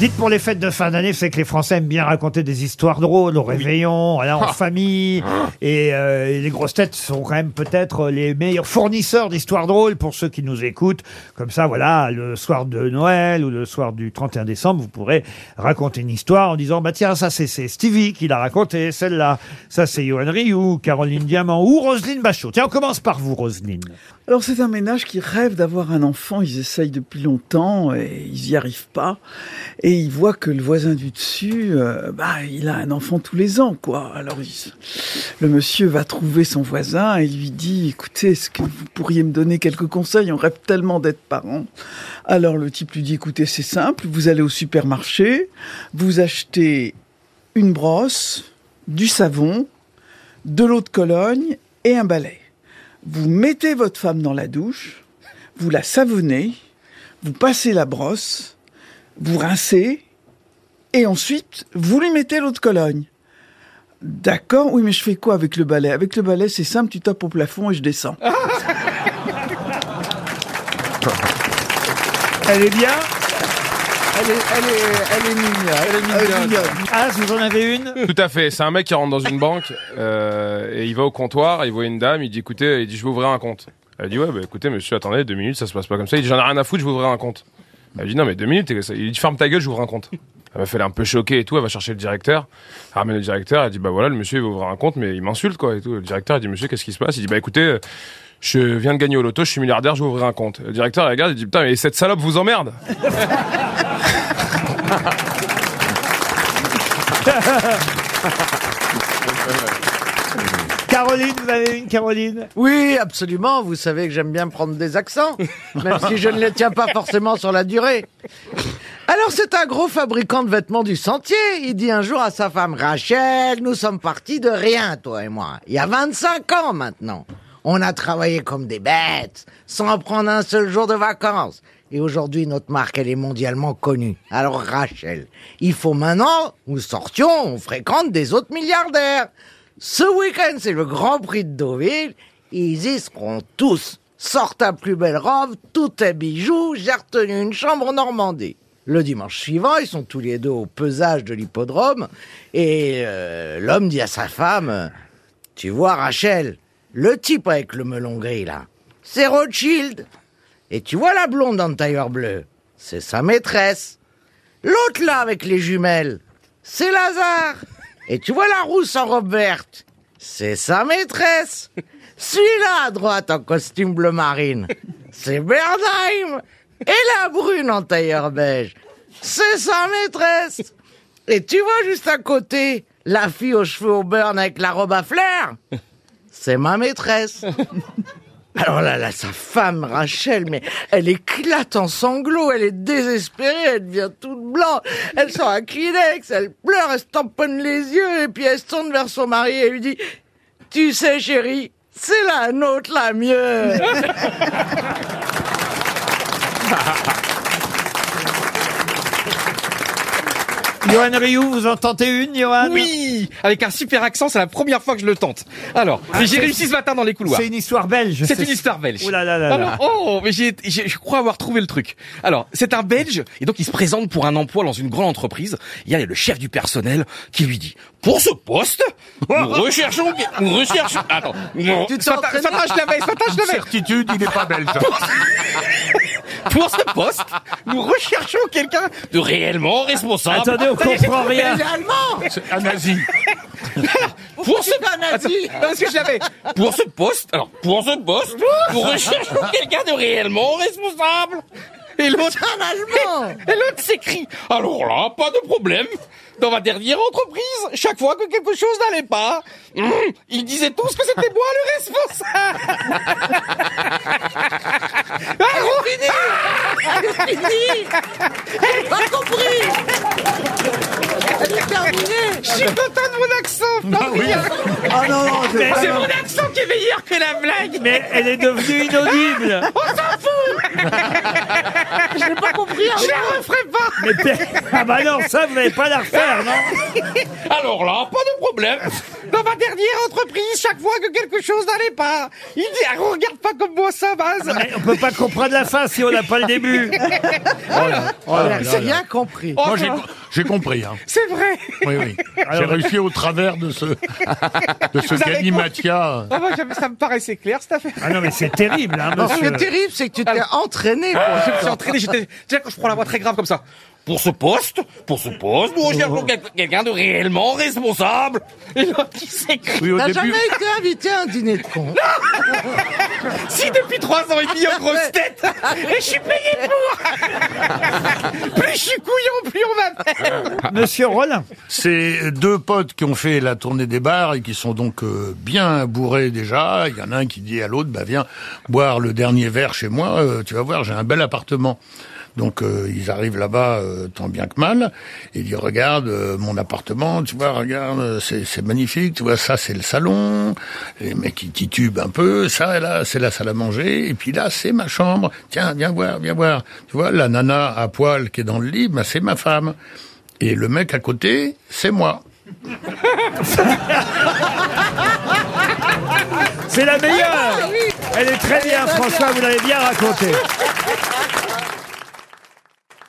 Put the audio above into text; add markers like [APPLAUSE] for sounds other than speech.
Dites pour les fêtes de fin d'année, c'est que les Français aiment bien raconter des histoires drôles au réveillon, voilà, en famille. Et euh, les grosses têtes sont quand même peut-être les meilleurs fournisseurs d'histoires drôles pour ceux qui nous écoutent. Comme ça, voilà, le soir de Noël ou le soir du 31 décembre, vous pourrez raconter une histoire en disant, bah tiens, ça c'est c'est Stevie qui l'a raconté, celle-là. Ça c'est Johan Rioux, Caroline Diamant ou Roselyne Bachot. Tiens, on commence par vous, Roselyne. Alors c'est un ménage qui rêve d'avoir un enfant, ils essayent depuis longtemps et ils n'y arrivent pas. Et ils voient que le voisin du dessus, euh, bah, il a un enfant tous les ans, quoi. Alors il- le monsieur va trouver son voisin et lui dit, écoutez, est-ce que vous pourriez me donner quelques conseils? On rêve tellement d'être parents. Alors le type lui dit, écoutez, c'est simple, vous allez au supermarché, vous achetez une brosse, du savon, de l'eau de Cologne et un balai. Vous mettez votre femme dans la douche, vous la savonnez, vous passez la brosse, vous rincez, et ensuite, vous lui mettez l'eau de Cologne. D'accord, oui, mais je fais quoi avec le balai? Avec le balai, c'est simple, tu tapes au plafond et je descends. [LAUGHS] Elle est bien? Elle est, elle est, elle est mignonne. Elle est mignonne. mignonne. Ah, vous en avez une? Tout à fait. C'est un mec qui rentre dans une banque euh, et il va au comptoir, il voit une dame, il dit écoutez, il dit je vais ouvrir un compte. Elle dit ouais bah écoutez monsieur attendez deux minutes ça se passe pas comme ça. Il dit j'en ai rien à foutre je vais ouvrir un compte. Elle dit non mais deux minutes. Il dit ferme ta gueule j'ouvre un compte. Elle m'a fait un peu choquée et tout. Elle va chercher le directeur. Elle ramène le directeur. Elle dit bah voilà le monsieur il va ouvrir un compte mais il m'insulte quoi et tout. Le directeur dit monsieur qu'est-ce qui se passe? Il dit bah écoutez euh, je viens de gagner au loto, je suis milliardaire, je vais ouvrir un compte. Le directeur il regarde, il dit putain mais cette salope vous emmerde. [LAUGHS] Caroline, vous avez une, Caroline Oui, absolument. Vous savez que j'aime bien prendre des accents, même si je ne les tiens pas forcément sur la durée. Alors, c'est un gros fabricant de vêtements du sentier. Il dit un jour à sa femme, Rachel, nous sommes partis de rien, toi et moi. Il y a 25 ans maintenant. On a travaillé comme des bêtes, sans prendre un seul jour de vacances. Et aujourd'hui, notre marque, elle est mondialement connue. Alors, Rachel, il faut maintenant, nous sortions, on fréquente des autres milliardaires. Ce week-end, c'est le Grand Prix de Deauville. Ils y seront tous. Sors ta plus belle robe, tout est bijoux, j'ai retenu une chambre en Normandie. Le dimanche suivant, ils sont tous les deux au pesage de l'hippodrome, et euh, l'homme dit à sa femme, tu vois Rachel, le type avec le melon gris là, c'est Rothschild. Et tu vois la blonde en tailleur bleu, c'est sa maîtresse. L'autre là avec les jumelles, c'est Lazare. Et tu vois la rousse en robe verte, c'est sa maîtresse. Celui-là à droite en costume bleu marine, c'est Bernheim. Et la brune en tailleur beige, c'est sa maîtresse. Et tu vois juste à côté, la fille aux cheveux au burn avec la robe à fleurs, c'est ma maîtresse. Alors là, là, sa femme, Rachel, mais elle éclate en sanglots, elle est désespérée, elle devient toute blanche, elle sort un Kleenex, elle pleure, elle se tamponne les yeux, et puis elle se tourne vers son mari et lui dit, tu sais chérie, c'est la nôtre la mieux. [LAUGHS] Johan Rioux, vous en tentez une, Johan Oui Avec un super accent, c'est la première fois que je le tente. Alors, mais j'ai réussi ce matin dans les couloirs. C'est une histoire belge. C'est une histoire belge. Oh là là là là. Alors, oh, mais j'ai, j'ai- je crois avoir trouvé le truc. Alors, c'est un Belge, et donc il se présente pour un emploi dans une grande entreprise. Il y a le chef du personnel qui lui dit, pour ce poste, nous [LAUGHS] recherchons, nous recherchons, attends, non, matin, je l'avais, ce matin, je l'avais. Certitude, il n'est pas belge. [LAUGHS] Pour ce poste, nous recherchons quelqu'un de réellement responsable. Attendez, on comprend rien. C'est allemand C'est un nazi. Pour ce pas nazi parce que je l'avais. Pour ce poste, alors pour ce poste, nous recherchons [LAUGHS] quelqu'un de réellement responsable. Et l'autre, et l'autre s'écrie. Alors là, pas de problème. Dans ma dernière entreprise, chaque fois que quelque chose n'allait pas, hum, ils disaient tous que c'était moi le responsable. ah, Fini Pas compris Elle est terminée Je suis content de mon accent, Fabien. Ah non, non, c'est mon accent qui est meilleur que la blague. Mais elle est devenue inaudible. Je n'ai pas compris. Je la referai pas Mais ah bah non, ça vous n'allez pas la refaire, non [LAUGHS] Alors là, pas de problème. Dans ma dernière entreprise, chaque fois que quelque chose n'allait pas, il dit ah, regarde pas comme moi ça, Baz. Mais On peut pas comprendre la fin si on n'a pas le début. [LAUGHS] J'ai rien compris. Oh, Moi, j'ai, j'ai compris. Hein. C'est vrai. Oui, oui. J'ai réussi au travers de ce, [LAUGHS] de ce Galimatia. Ah, moi, j'avais- ça me paraissait clair cette affaire. Ah non, mais c'est terrible, hein, Ce qui monsieur. est terrible, c'est que tu t'es entraîné. pour Je me suis entraîné, j'étais, tu sais, quand je prends la voix très grave comme ça. Pour ce poste, pour ce poste, nous recherchons quel- quelqu'un de réellement responsable. Et là, qui s'écrit Oui, au T'as début. jamais été invité à un dîner de con [LAUGHS] Si depuis trois ans et demi en grosse tête, et je suis payé pour. [LAUGHS] plus je suis couillon, plus on va faire. [LAUGHS] Monsieur Rollin. C'est deux potes qui ont fait la tournée des bars et qui sont donc euh, bien bourrés déjà. Il y en a un qui dit à l'autre, bah viens boire le dernier verre chez moi. euh, tu vas voir, j'ai un bel appartement. Donc euh, ils arrivent là-bas euh, tant bien que mal et ils disent regarde euh, mon appartement, tu vois, regarde c'est magnifique, tu vois ça c'est le salon, les mecs ils titubent un peu, ça là c'est la salle à manger et puis là c'est ma chambre. Tiens viens voir, viens voir. Tu vois la nana à poil qui est dans le lit, bah, c'est ma femme. Et le mec à côté, c'est moi. C'est la meilleure Elle est très bien, François, vous l'avez bien raconté.